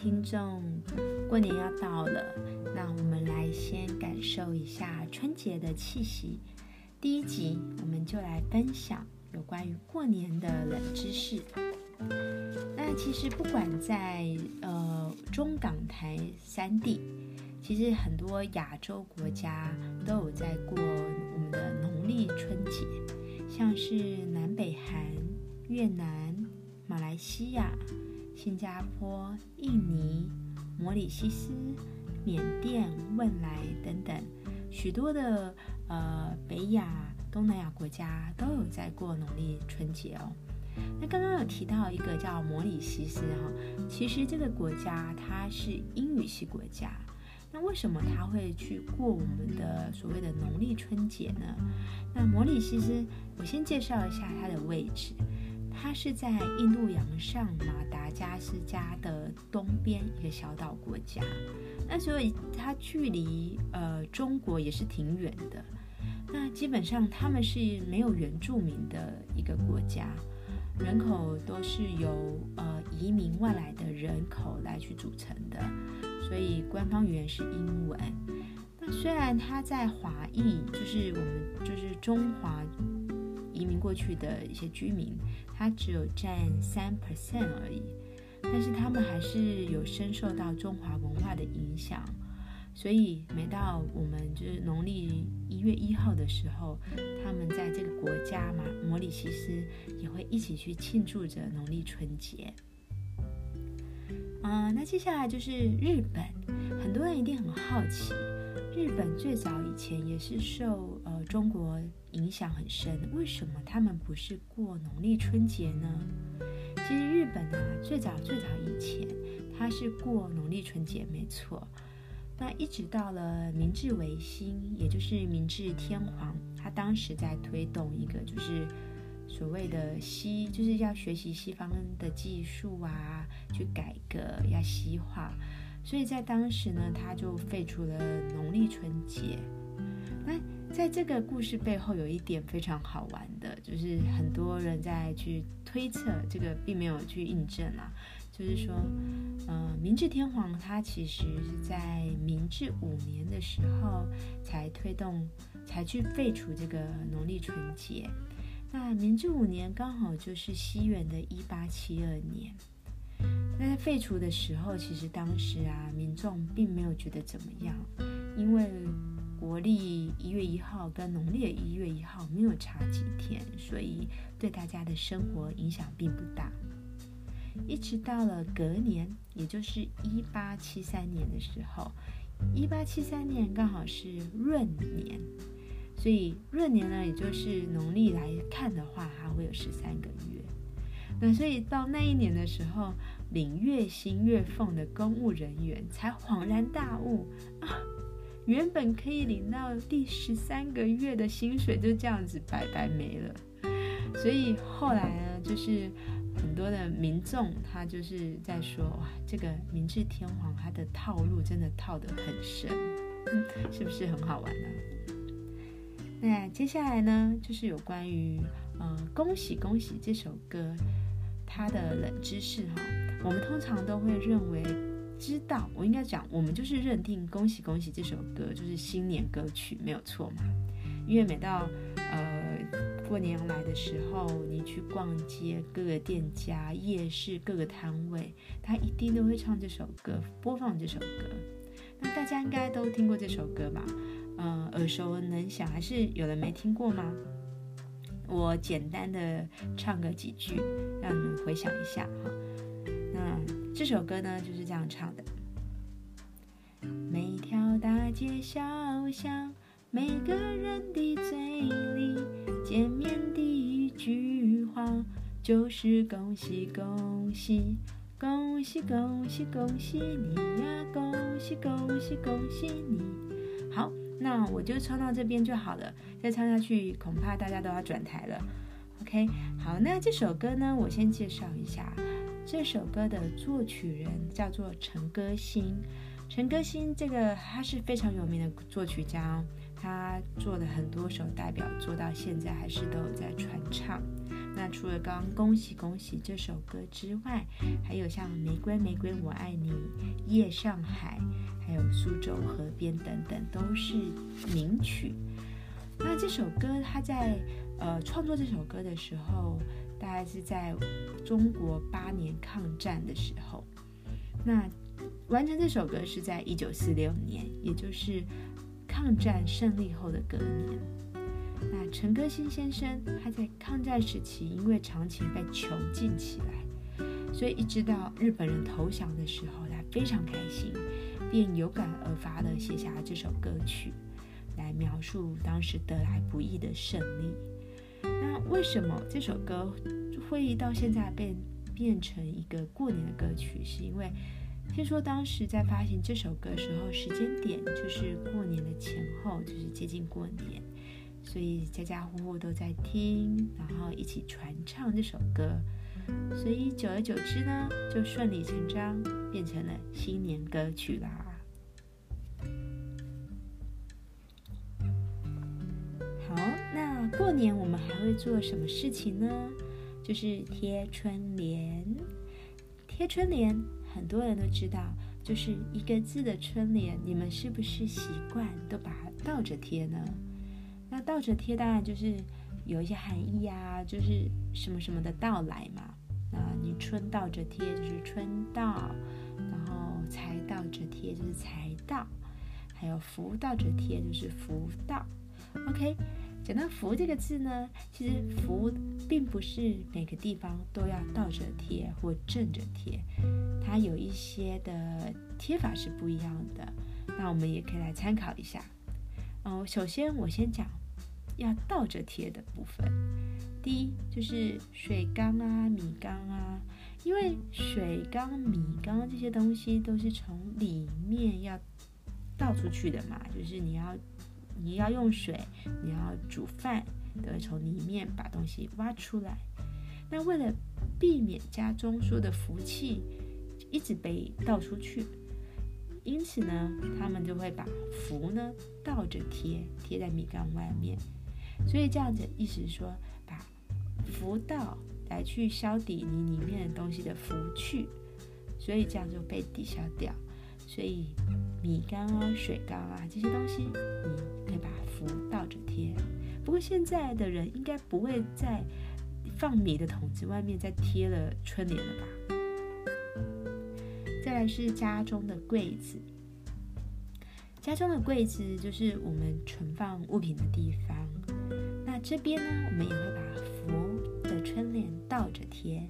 听众，过年要到了，那我们来先感受一下春节的气息。第一集我们就来分享有关于过年的冷知识。那其实不管在呃中港台三地，其实很多亚洲国家都有在过我们的农历春节，像是南北韩、越南、马来西亚。新加坡、印尼、摩里西斯、缅甸、汶莱等等许多的呃北亚、东南亚国家都有在过农历春节哦。那刚刚有提到一个叫摩里西斯哈，其实这个国家它是英语系国家。那为什么他会去过我们的所谓的农历春节呢？那摩里西斯，我先介绍一下它的位置。它是在印度洋上马达加斯加的东边一个小岛国家，那所以它距离呃中国也是挺远的。那基本上他们是没有原住民的一个国家，人口都是由呃移民外来的人口来去组成的，所以官方语言是英文。那虽然它在华裔，就是我们就是中华。移民过去的一些居民，他只有占三 percent 而已，但是他们还是有深受到中华文化的影响，所以每到我们就是农历一月一号的时候，他们在这个国家嘛，摩里西斯也会一起去庆祝着农历春节。嗯，那接下来就是日本，很多人一定很好奇。日本最早以前也是受中国影响很深，为什么他们不是过农历春节呢？其实日本啊，最早最早以前，它是过农历春节没错。那一直到了明治维新，也就是明治天皇，他当时在推动一个就是所谓的西，就是要学习西方的技术啊，去改革要西化。所以在当时呢，他就废除了农历春节。那在这个故事背后，有一点非常好玩的，就是很多人在去推测，这个并没有去印证啊。就是说，呃，明治天皇他其实是在明治五年的时候才推动，才去废除这个农历春节。那明治五年刚好就是西元的一八七二年。那在废除的时候，其实当时啊，民众并没有觉得怎么样，因为国历一月一号跟农历一月一号没有差几天，所以对大家的生活影响并不大。一直到了隔年，也就是一八七三年的时候，一八七三年刚好是闰年，所以闰年呢，也就是农历来看的话，它会有十三个月。那所以到那一年的时候。领月薪月俸的公务人员才恍然大悟啊，原本可以领到第十三个月的薪水就这样子白白没了。所以后来呢，就是很多的民众他就是在说哇，这个明治天皇他的套路真的套得很深，是不是很好玩呢？那接下来呢，就是有关于呃恭喜恭喜这首歌它的冷知识哈。我们通常都会认为知道，我应该讲，我们就是认定《恭喜恭喜》这首歌就是新年歌曲，没有错嘛？因为每到呃过年来的时候，你去逛街，各个店家、夜市、各个摊位，他一定都会唱这首歌，播放这首歌。那大家应该都听过这首歌吧？嗯，耳熟能详，还是有人没听过吗？我简单的唱个几句，让你们回想一下哈。嗯这首歌呢就是这样唱的：每条大街小巷，每个人的嘴里，见面第一句话就是恭喜恭喜，恭喜恭喜恭喜你呀，恭喜恭喜恭喜你。好，那我就唱到这边就好了，再唱下去恐怕大家都要转台了。OK，好，那这首歌呢，我先介绍一下。这首歌的作曲人叫做陈歌辛，陈歌辛这个他是非常有名的作曲家哦，他做的很多首代表作，到现在还是都有在传唱。那除了刚恭喜恭喜这首歌之外，还有像玫瑰玫瑰我爱你、夜上海，还有苏州河边等等，都是名曲。那这首歌他在呃创作这首歌的时候，大概是在中国八年抗战的时候。那完成这首歌是在一九四六年，也就是抗战胜利后的隔年。那陈歌辛先生他在抗战时期因为长期被囚禁起来，所以一直到日本人投降的时候，他非常开心，便有感而发的写下了这首歌曲，来描述当时得来不易的胜利。为什么这首歌会到现在变变成一个过年的歌曲？是因为听说当时在发行这首歌时候，时间点就是过年的前后，就是接近过年，所以家家户户都在听，然后一起传唱这首歌，所以久而久之呢，就顺理成章变成了新年歌曲啦。过年我们还会做什么事情呢？就是贴春联，贴春联。很多人都知道，就是一个字的春联，你们是不是习惯都把它倒着贴呢？那倒着贴当然就是有一些含义呀，就是什么什么的到来嘛。那你春倒着贴就是春到，然后财倒着贴就是财到，还有福倒着贴就是福到。OK。讲到“福”这个字呢，其实“福”并不是每个地方都要倒着贴或正着贴，它有一些的贴法是不一样的。那我们也可以来参考一下。哦，首先我先讲要倒着贴的部分。第一就是水缸啊、米缸啊，因为水缸、米缸这些东西都是从里面要倒出去的嘛，就是你要。你要用水，你要煮饭，都会从里面把东西挖出来。那为了避免家中所有的福气一直被倒出去，因此呢，他们就会把福呢倒着贴，贴在米缸外面。所以这样子意思是说，把福倒来去消抵你里面的东西的福去，所以这样就被抵消掉。所以米缸啊、水缸啊这些东西，你可以把福倒着贴。不过现在的人应该不会在放米的桶子外面再贴了春联了吧？再来是家中的柜子，家中的柜子就是我们存放物品的地方。那这边呢，我们也会把福的春联倒着贴。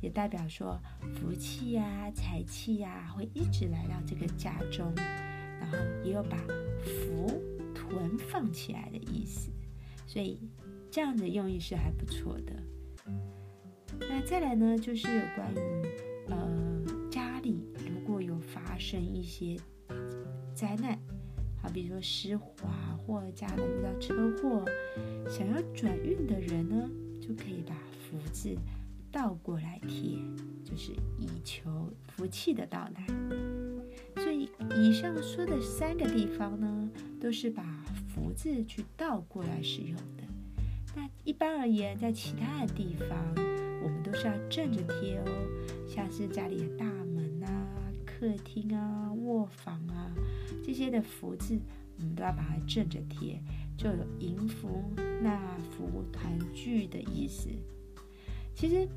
也代表说福气呀、财气呀会一直来到这个家中，然后也有把福囤放起来的意思，所以这样的用意是还不错的。那再来呢，就是有关于呃家里如果有发生一些灾难，好比如说失滑或家人遇到车祸，想要转运的人呢，就可以把福字。倒过来贴，就是以求福气的到来。所以以上说的三个地方呢，都是把福字去倒过来使用的。那一般而言，在其他的地方，我们都是要正着贴哦。像是家里的大门啊、客厅啊、卧房啊这些的福字，我们都要把它正着贴，就有迎福、纳福、团聚的意思。其实，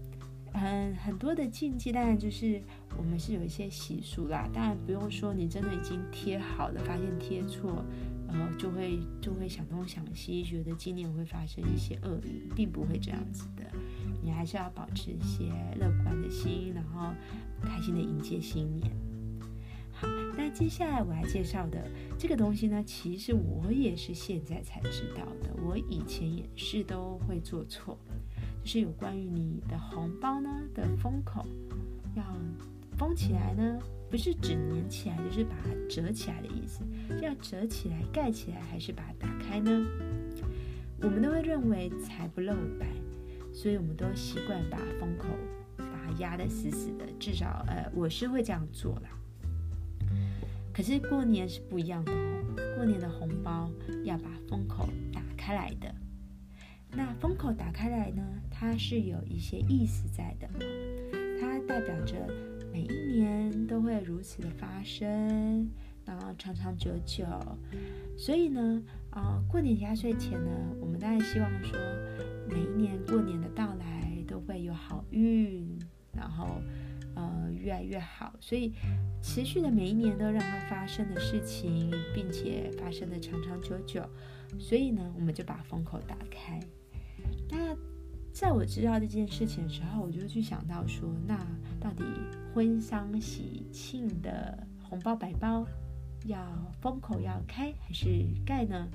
很很多的禁忌，当然就是我们是有一些习俗啦。当然不用说，你真的已经贴好了，发现贴错，然后就会就会想东想西，觉得今年会发生一些厄运，并不会这样子的。你还是要保持一些乐观的心，然后开心的迎接新年。好，那接下来我来介绍的这个东西呢，其实我也是现在才知道的，我以前也是都会做错。就是有关于你的红包呢的封口要封起来呢，不是只粘起来，就是把它折起来的意思。要折起来、盖起来，还是把它打开呢？我们都会认为财不露白，所以我们都习惯把封口把它压得死死的，至少呃，我是会这样做啦。可是过年是不一样的哦，过年的红包要把封口打开来的。那封口打开来呢，它是有一些意思在的，它代表着每一年都会如此的发生，然后长长久久。所以呢，啊，过年压岁钱呢，我们当然希望说，每一年过年的到来都会有好运，然后呃越来越好。所以持续的每一年都让它发生的事情，并且发生的长长久久。所以呢，我们就把封口打开。在我知道这件事情的时候，我就去想到说，那到底婚丧喜庆的红包白包要封口要开还是盖呢？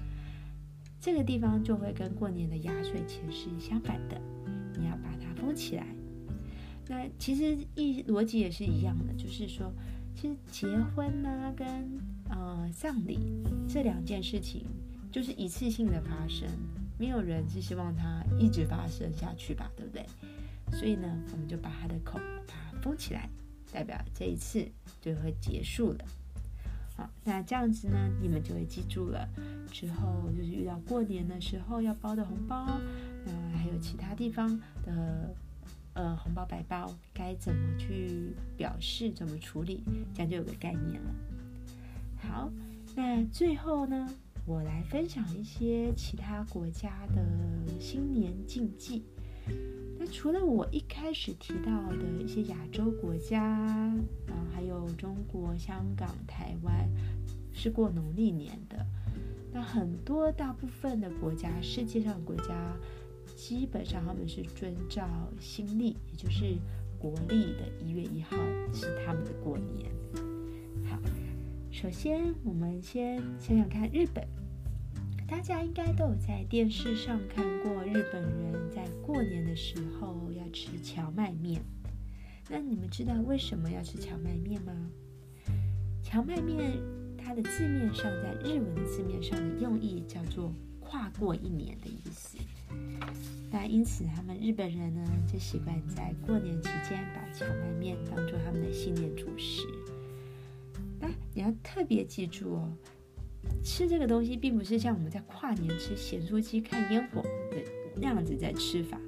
这个地方就会跟过年的压岁钱是相反的，你要把它封起来。那其实一逻辑也是一样的，就是说，其实结婚呢跟呃葬礼这两件事情就是一次性的发生。没有人是希望它一直发生下去吧，对不对？所以呢，我们就把它的口把它封起来，代表这一次就会结束了。好，那这样子呢，你们就会记住了。之后就是遇到过年的时候要包的红包，嗯，还有其他地方的呃红包白包该怎么去表示，怎么处理，这样就有个概念了。好，那最后呢？我来分享一些其他国家的新年禁忌。那除了我一开始提到的一些亚洲国家，然后，还有中国、香港、台湾是过农历年的。那很多大部分的国家，世界上国家，基本上他们是遵照新历，也就是国历的一月一号是他们的过年。首先，我们先想想看，日本，大家应该都有在电视上看过日本人在过年的时候要吃荞麦面。那你们知道为什么要吃荞麦面吗？荞麦面它的字面上，在日文字面上的用意叫做跨过一年的意思。那因此，他们日本人呢就习惯在过年期间把荞麦面当做他们的新年主食。你要特别记住哦，吃这个东西并不是像我们在跨年吃咸酥鸡、看烟火的那样子在吃法。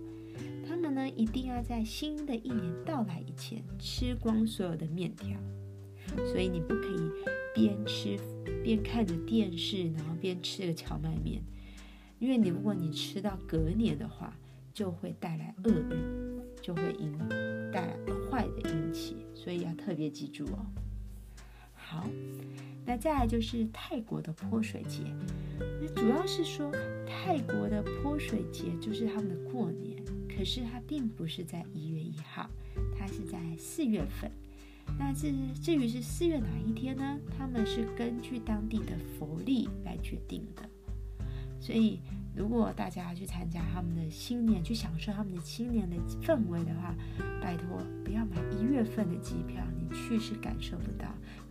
他们呢，一定要在新的一年到来以前吃光所有的面条。所以你不可以边吃边看着电视，然后边吃个荞麦面，因为你如果你吃到隔年的话，就会带来厄运，就会引带来坏的运气。所以要特别记住哦。好，那再来就是泰国的泼水节。那主要是说泰国的泼水节就是他们的过年，可是它并不是在一月一号，它是在四月份。那至至于是四月哪一天呢？他们是根据当地的佛历来决定的。所以如果大家去参加他们的新年，去享受他们的新年的氛围的话，拜托不要买一月份的机票，你去是感受不到。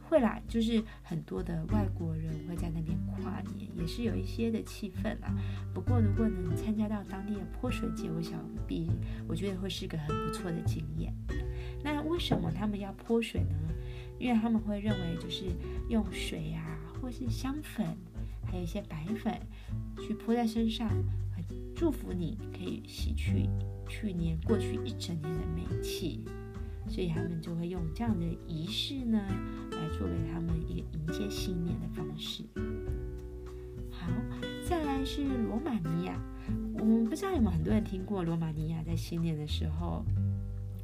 会啦，就是很多的外国人会在那边跨年，也是有一些的气氛啦。不过如果能参加到当地的泼水节，我想必我觉得会是个很不错的经验。那为什么他们要泼水呢？因为他们会认为就是用水啊，或是香粉，还有一些白粉去泼在身上，很祝福你可以洗去去年过去一整年的霉气。所以他们就会用这样的仪式呢，作为他们一个迎接新年的方式。好，再来是罗马尼亚，我们不知道有没有很多人听过罗马尼亚在新年的时候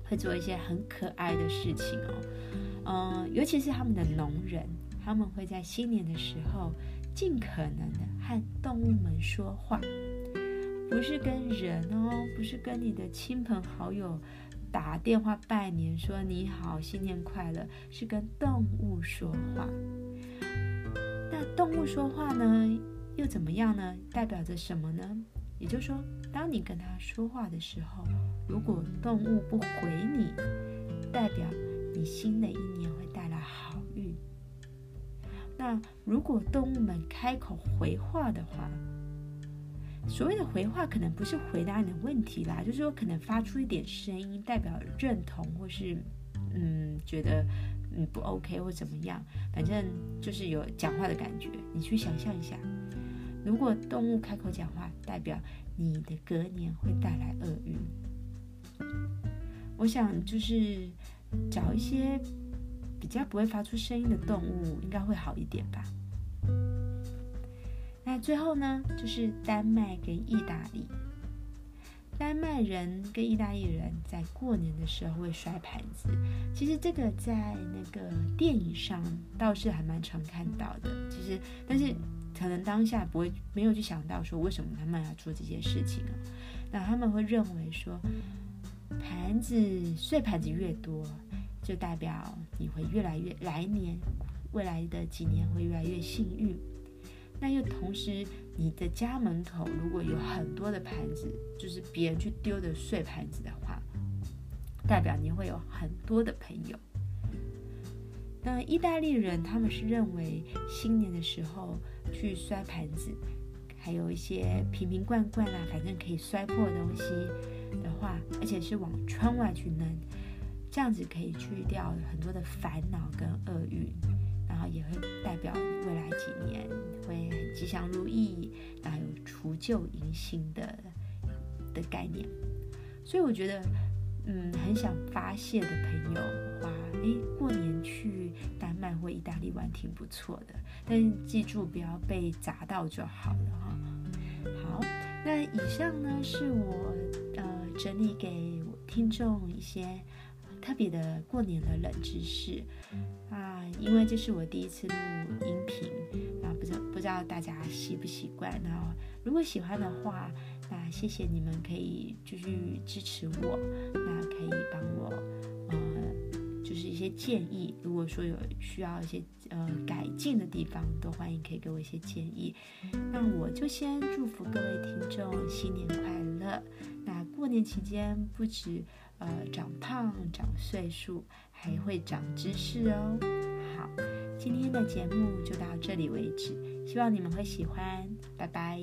会做一些很可爱的事情哦。嗯，尤其是他们的农人，他们会在新年的时候尽可能的和动物们说话，不是跟人哦，不是跟你的亲朋好友。打电话拜年说你好，新年快乐，是跟动物说话。那动物说话呢，又怎么样呢？代表着什么呢？也就是说，当你跟他说话的时候，如果动物不回你，代表你新的一年会带来好运。那如果动物们开口回话的话，所谓的回话，可能不是回答你的问题啦，就是说可能发出一点声音，代表认同或是嗯觉得你不 OK 或怎么样，反正就是有讲话的感觉。你去想象一下，如果动物开口讲话，代表你的隔年会带来厄运。我想就是找一些比较不会发出声音的动物，应该会好一点吧。那最后呢，就是丹麦跟意大利。丹麦人跟意大利人在过年的时候会摔盘子，其实这个在那个电影上倒是还蛮常看到的。其实，但是可能当下不会没有去想到说为什么他们要做这些事情啊？那他们会认为说，盘子碎盘子越多，就代表你会越来越来年未来的几年会越来越幸运。那又同时，你的家门口如果有很多的盘子，就是别人去丢的碎盘子的话，代表你会有很多的朋友。那意大利人他们是认为新年的时候去摔盘子，还有一些瓶瓶罐罐啊，反正可以摔破的东西的话，而且是往窗外去扔，这样子可以去掉很多的烦恼跟厄运。然后也会代表你未来几年会很吉祥如意，然后有除旧迎新的的概念。所以我觉得，嗯，很想发泄的朋友话，诶，过年去丹麦或意大利玩挺不错的，但是记住不要被砸到就好了哈。好，那以上呢是我呃整理给我听众一些。特别的过年的冷知识啊，因为这是我第一次录音频，不知道大家习不习惯。然后如果喜欢的话，那谢谢你们可以继续支持我，那可以帮我呃，就是一些建议。如果说有需要一些呃改进的地方，都欢迎可以给我一些建议。那我就先祝福各位听众新年快乐。那过年期间不止。呃，长胖、长岁数，还会长知识哦。好，今天的节目就到这里为止，希望你们会喜欢拜拜。